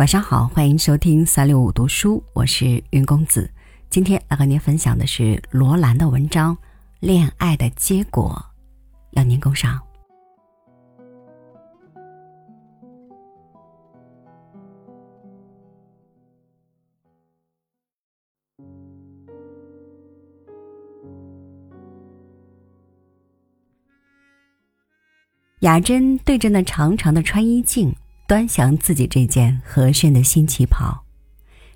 晚上好，欢迎收听三六五读书，我是云公子。今天来和您分享的是罗兰的文章《恋爱的结果》，让您共赏。雅珍对着那长长的穿衣镜。端详自己这件和顺的新旗袍，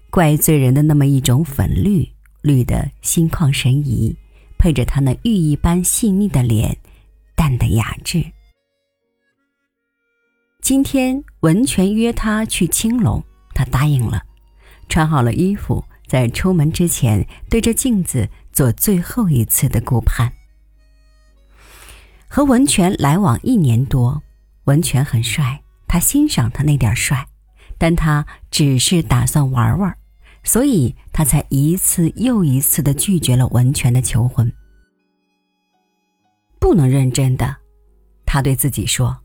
怪醉人的那么一种粉绿，绿的心旷神怡，配着她那玉一般细腻的脸，淡的雅致。今天文泉约她去青龙，她答应了，穿好了衣服，在出门之前对着镜子做最后一次的顾盼。和文泉来往一年多，文泉很帅。他欣赏他那点帅，但他只是打算玩玩，所以他才一次又一次的拒绝了文泉的求婚。不能认真的，他对自己说：“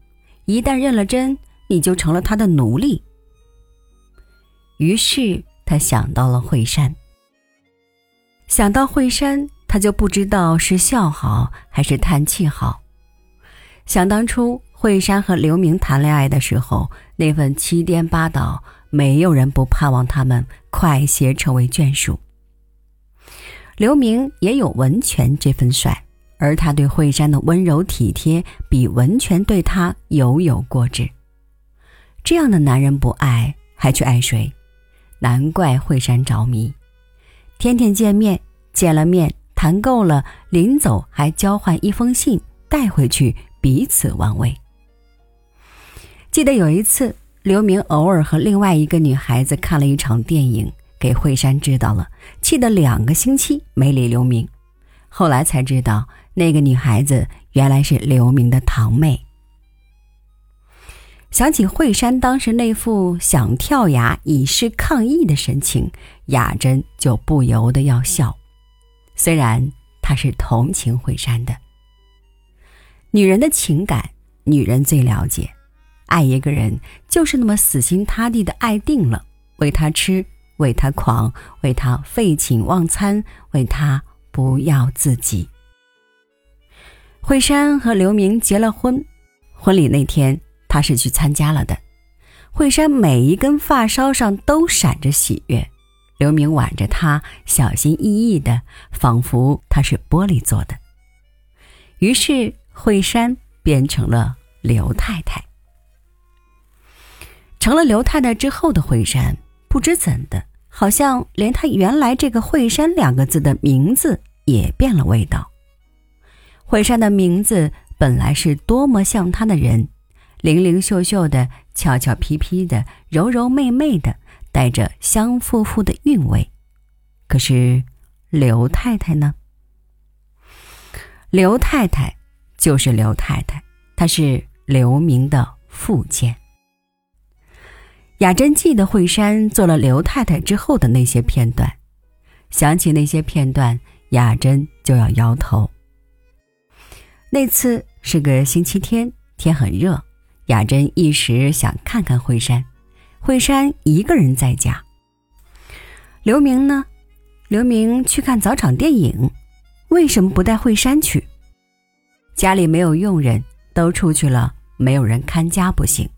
一旦认了真，你就成了他的奴隶。”于是他想到了惠山。想到惠山，他就不知道是笑好还是叹气好。想当初。惠山和刘明谈恋爱的时候，那份七颠八倒，没有人不盼望他们快些成为眷属。刘明也有文泉这份帅，而他对惠山的温柔体贴，比文泉对他犹有过之。这样的男人不爱，还去爱谁？难怪惠山着迷，天天见面，见了面谈够了，临走还交换一封信带回去，彼此安慰。记得有一次，刘明偶尔和另外一个女孩子看了一场电影，给惠山知道了，气得两个星期没理刘明。后来才知道，那个女孩子原来是刘明的堂妹。想起惠山当时那副想跳崖以示抗议的神情，雅珍就不由得要笑。虽然她是同情惠山的，女人的情感，女人最了解。爱一个人就是那么死心塌地的爱定了，为他吃，为他狂，为他废寝忘餐，为他不要自己。惠山和刘明结了婚，婚礼那天他是去参加了的。惠山每一根发梢上都闪着喜悦，刘明挽着她，小心翼翼的，仿佛她是玻璃做的。于是惠山变成了刘太太。成了刘太太之后的惠山，不知怎的，好像连她原来这个“惠山”两个字的名字也变了味道。惠山的名字本来是多么像她的人，灵灵秀秀的，俏俏皮皮的，柔柔媚媚的，带着香馥馥的韵味。可是刘太太呢？刘太太就是刘太太，她是刘明的附件。雅珍记得惠山做了刘太太之后的那些片段，想起那些片段，雅珍就要摇头。那次是个星期天，天很热，雅珍一时想看看惠山，惠山一个人在家。刘明呢？刘明去看早场电影，为什么不带惠山去？家里没有佣人，都出去了，没有人看家不行。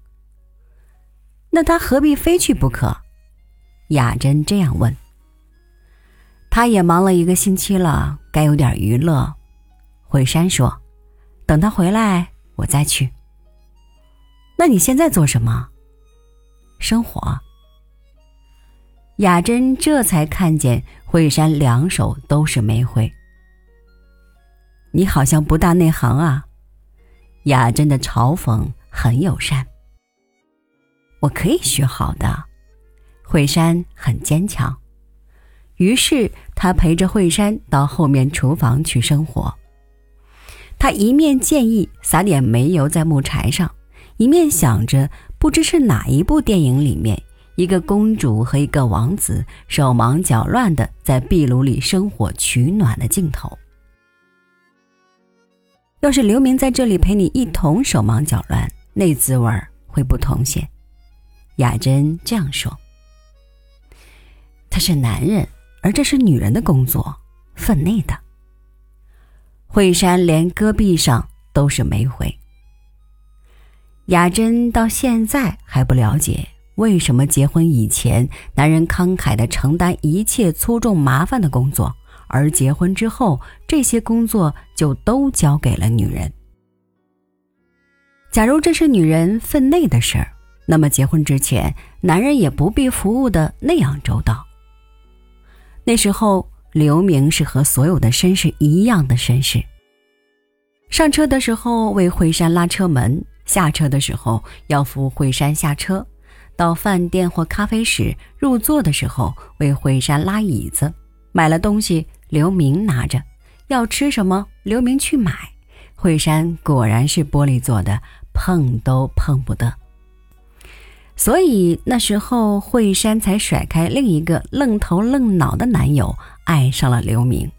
那他何必非去不可？雅珍这样问。他也忙了一个星期了，该有点娱乐。惠山说：“等他回来，我再去。”那你现在做什么？生活。雅珍这才看见惠山两手都是煤灰。你好像不大内行啊。雅珍的嘲讽很友善。我可以学好的，惠山很坚强。于是他陪着惠山到后面厨房去生活。他一面建议撒点煤油在木柴上，一面想着不知是哪一部电影里面一个公主和一个王子手忙脚乱的在壁炉里生火取暖的镜头。要是刘明在这里陪你一同手忙脚乱，那滋味儿会不同些。雅珍这样说：“他是男人，而这是女人的工作，分内的。”惠山连戈壁上都是煤灰。雅珍到现在还不了解为什么结婚以前男人慷慨的承担一切粗重麻烦的工作，而结婚之后这些工作就都交给了女人。假如这是女人分内的事儿，那么结婚之前男人也不必服务的那样周到。那时候刘明是和所有的绅士一样的绅士。上车的时候为惠山拉车门。下车的时候要扶惠山下车，到饭店或咖啡室入座的时候为惠山拉椅子，买了东西刘明拿着，要吃什么刘明去买。惠山果然是玻璃做的，碰都碰不得。所以那时候惠山才甩开另一个愣头愣脑的男友，爱上了刘明。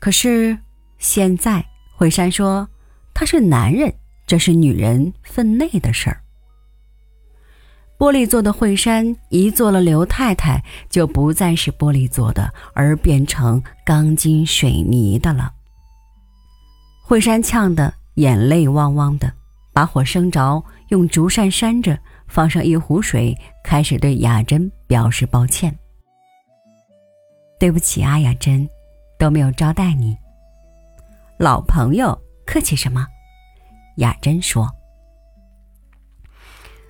可是现在惠山说他是男人。这是女人分内的事儿。玻璃做的惠山一做了刘太太，就不再是玻璃做的，而变成钢筋水泥的了。惠山呛得眼泪汪汪的，把火生着，用竹扇扇着，放上一壶水，开始对雅珍表示抱歉：“对不起啊，雅珍，都没有招待你。老朋友，客气什么？”雅珍说：“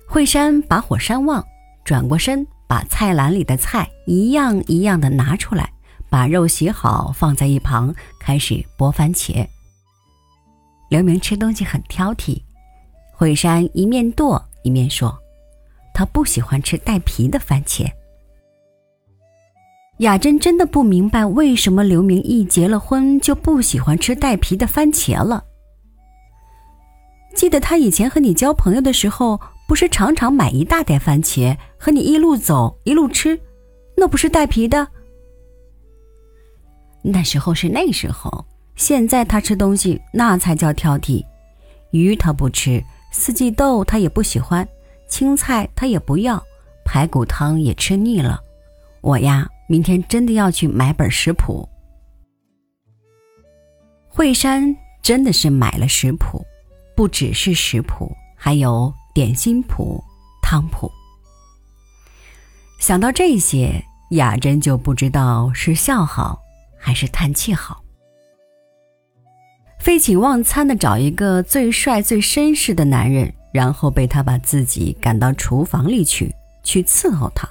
惠山把火扇旺，转过身，把菜篮里的菜一样一样的拿出来，把肉洗好放在一旁，开始剥番茄。刘明吃东西很挑剔，惠山一面剁一面说：他不喜欢吃带皮的番茄。雅珍真的不明白为什么刘明一结了婚就不喜欢吃带皮的番茄了。”记得他以前和你交朋友的时候，不是常常买一大袋番茄和你一路走一路吃，那不是带皮的。那时候是那时候，现在他吃东西那才叫挑剔。鱼他不吃，四季豆他也不喜欢，青菜他也不要，排骨汤也吃腻了。我呀，明天真的要去买本食谱。惠山真的是买了食谱。不只是食谱，还有点心谱、汤谱。想到这些，雅珍就不知道是笑好还是叹气好。废寝忘餐的找一个最帅、最绅士的男人，然后被他把自己赶到厨房里去，去伺候他。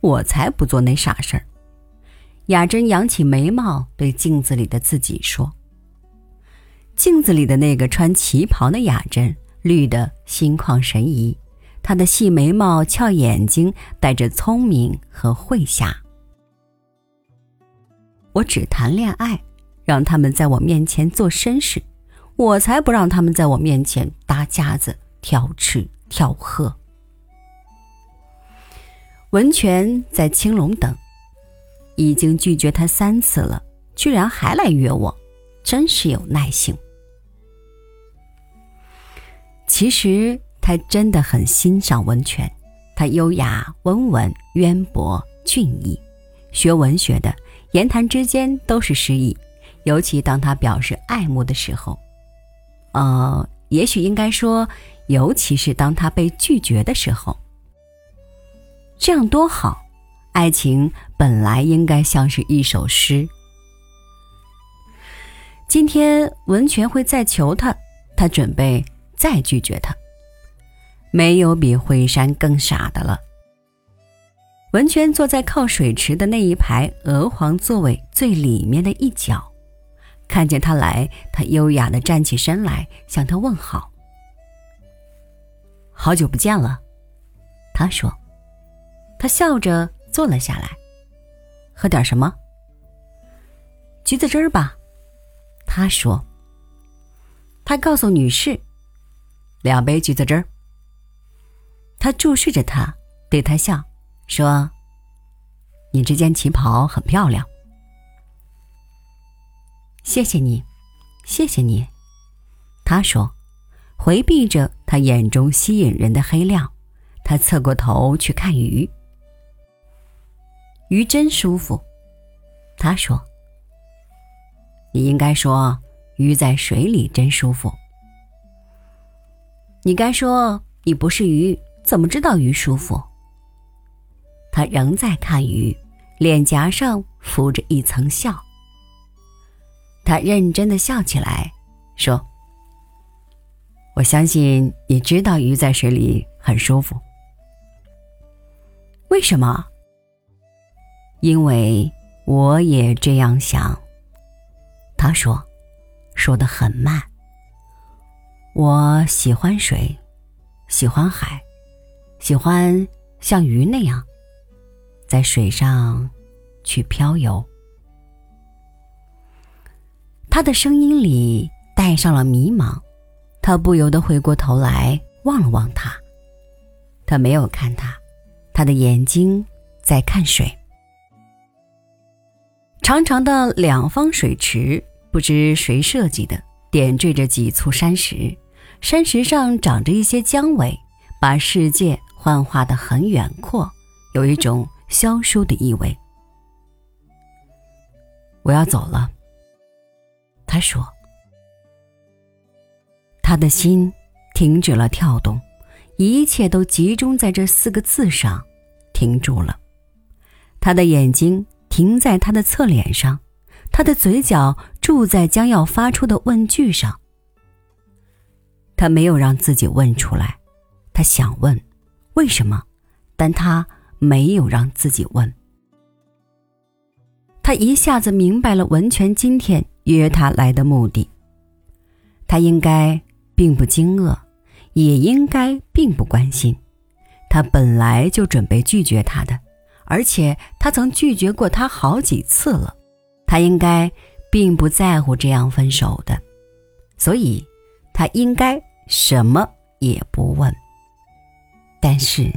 我才不做那傻事儿。雅珍扬起眉毛，对镜子里的自己说。镜子里的那个穿旗袍的雅珍，绿得心旷神怡。她的细眉毛、翘眼睛，带着聪明和慧黠。我只谈恋爱，让他们在我面前做绅士，我才不让他们在我面前搭架子、挑吃挑喝。文泉在青龙等，已经拒绝他三次了，居然还来约我。真是有耐性。其实他真的很欣赏文泉，他优雅、温文、渊博、俊逸，学文学的，言谈之间都是诗意。尤其当他表示爱慕的时候，呃，也许应该说，尤其是当他被拒绝的时候，这样多好！爱情本来应该像是一首诗。今天文泉会再求他，他准备再拒绝他。没有比惠山更傻的了。文泉坐在靠水池的那一排鹅黄座位最里面的一角，看见他来，他优雅的站起身来向他问好。好久不见了，他说。他笑着坐了下来，喝点什么？橘子汁儿吧。他说：“他告诉女士，两杯橘子汁儿。”他注视着她，对她笑，说：“你这件旗袍很漂亮。”谢谢你，谢谢你。他说，回避着他眼中吸引人的黑亮，他侧过头去看鱼。鱼真舒服，他说：“你应该说鱼在水里真舒服。你该说你不是鱼，怎么知道鱼舒服？”他仍在看鱼，脸颊上浮着一层笑。他认真的笑起来，说：“我相信你知道鱼在水里很舒服。为什么？因为我也这样想。”他说，说的很慢。我喜欢水，喜欢海，喜欢像鱼那样。在水上，去漂游。他的声音里带上了迷茫，他不由得回过头来望了望他。他没有看他，他的眼睛在看水。长长的两方水池，不知谁设计的，点缀着几簇山石，山石上长着一些姜尾，把世界幻化的很远阔，有一种。消疏的意味。我要走了，他说。他的心停止了跳动，一切都集中在这四个字上，停住了。他的眼睛停在他的侧脸上，他的嘴角住在将要发出的问句上。他没有让自己问出来，他想问，为什么？但他。没有让自己问，他一下子明白了文泉今天约他来的目的。他应该并不惊愕，也应该并不关心。他本来就准备拒绝他的，而且他曾拒绝过他好几次了。他应该并不在乎这样分手的，所以他应该什么也不问。但是。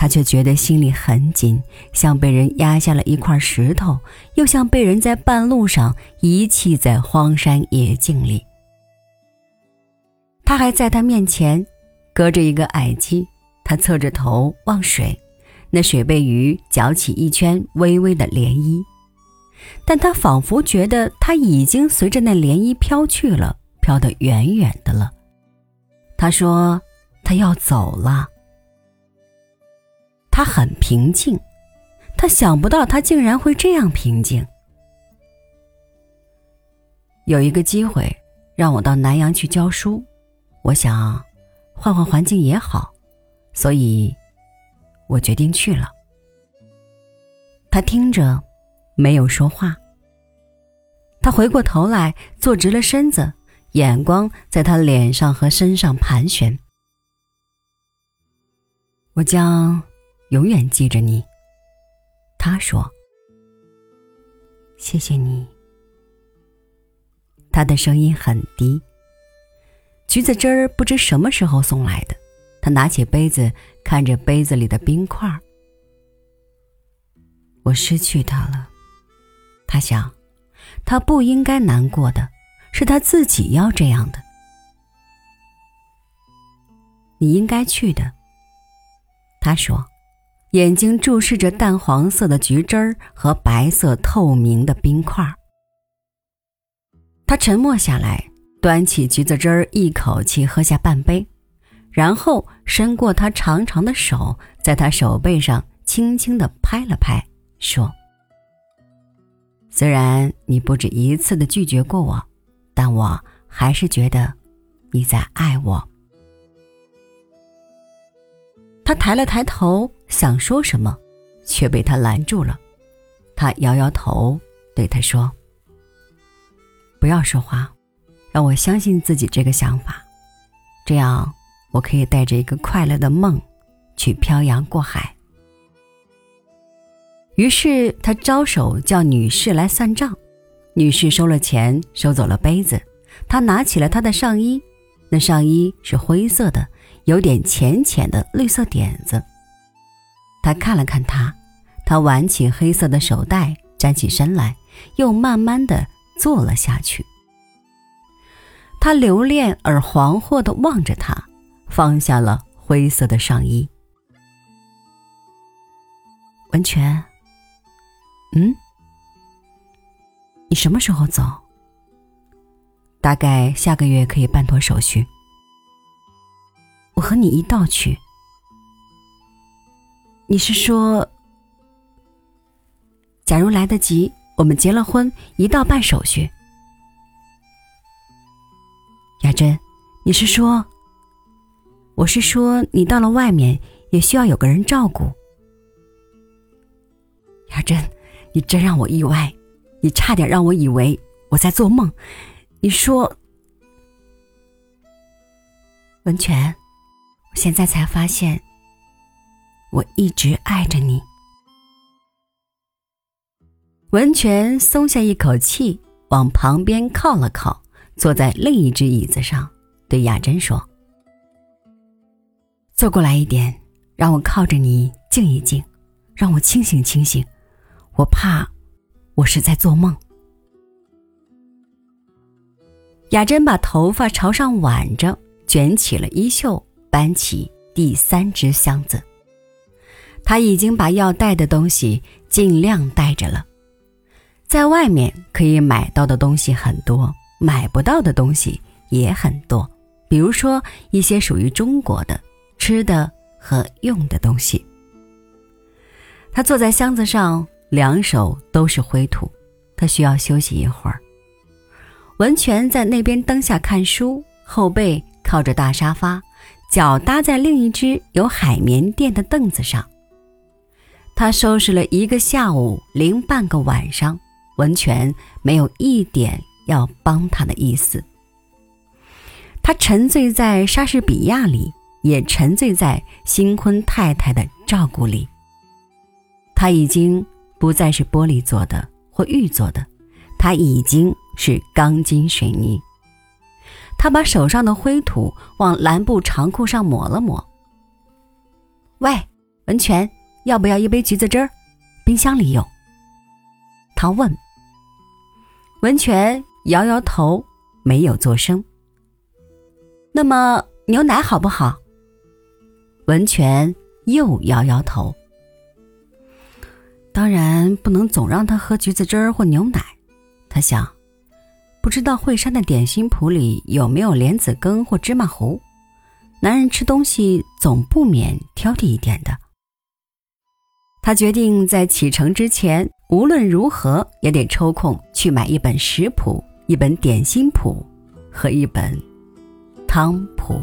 他却觉得心里很紧，像被人压下了一块石头，又像被人在半路上遗弃在荒山野径里。他还在他面前，隔着一个矮基，他侧着头望水，那水被鱼搅起一圈微微的涟漪，但他仿佛觉得他已经随着那涟漪飘去了，飘得远远的了。他说：“他要走了。”他很平静，他想不到他竟然会这样平静。有一个机会让我到南阳去教书，我想换换环境也好，所以我决定去了。他听着，没有说话。他回过头来，坐直了身子，眼光在他脸上和身上盘旋。我将。永远记着你。他说：“谢谢你。”他的声音很低。橘子汁儿不知什么时候送来的，他拿起杯子，看着杯子里的冰块。我失去他了，他想，他不应该难过的，是他自己要这样的。你应该去的，他说。眼睛注视着淡黄色的橘汁儿和白色透明的冰块他沉默下来，端起橘子汁儿，一口气喝下半杯，然后伸过他长长的手，在他手背上轻轻的拍了拍，说：“虽然你不止一次的拒绝过我，但我还是觉得你在爱我。”他抬了抬头，想说什么，却被他拦住了。他摇摇头，对他说：“不要说话，让我相信自己这个想法，这样我可以带着一个快乐的梦，去漂洋过海。”于是他招手叫女士来算账，女士收了钱，收走了杯子。他拿起了他的上衣，那上衣是灰色的。有点浅浅的绿色点子。他看了看他，他挽起黑色的手袋，站起身来，又慢慢的坐了下去。他留恋而惶惑的望着他，放下了灰色的上衣。文泉，嗯，你什么时候走？大概下个月可以办妥手续。我和你一道去。你是说，假如来得及，我们结了婚一道办手续？雅珍，你是说？我是说，你到了外面也需要有个人照顾。雅珍，你真让我意外，你差点让我以为我在做梦。你说，文泉，我现在才发现，我一直爱着你。文泉松下一口气，往旁边靠了靠，坐在另一只椅子上，对雅珍说：“坐过来一点，让我靠着你静一静，让我清醒清醒。我怕我是在做梦。”雅珍把头发朝上挽着，卷起了衣袖，搬起第三只箱子。他已经把要带的东西尽量带着了。在外面可以买到的东西很多，买不到的东西也很多。比如说一些属于中国的吃的和用的东西。他坐在箱子上，两手都是灰土，他需要休息一会儿。文泉在那边灯下看书，后背靠着大沙发，脚搭在另一只有海绵垫的凳子上。他收拾了一个下午零半个晚上，文泉没有一点要帮他的意思。他沉醉在莎士比亚里，也沉醉在新婚太太的照顾里。他已经不再是玻璃做的或玉做的，他已经。是钢筋水泥。他把手上的灰土往蓝布长裤上抹了抹。喂，文泉，要不要一杯橘子汁儿？冰箱里有。他问。文泉摇摇头，没有作声。那么牛奶好不好？文泉又摇摇头。当然不能总让他喝橘子汁儿或牛奶，他想。不知道惠山的点心谱里有没有莲子羹或芝麻糊？男人吃东西总不免挑剔一点的。他决定在启程之前，无论如何也得抽空去买一本食谱、一本点心谱和一本汤谱。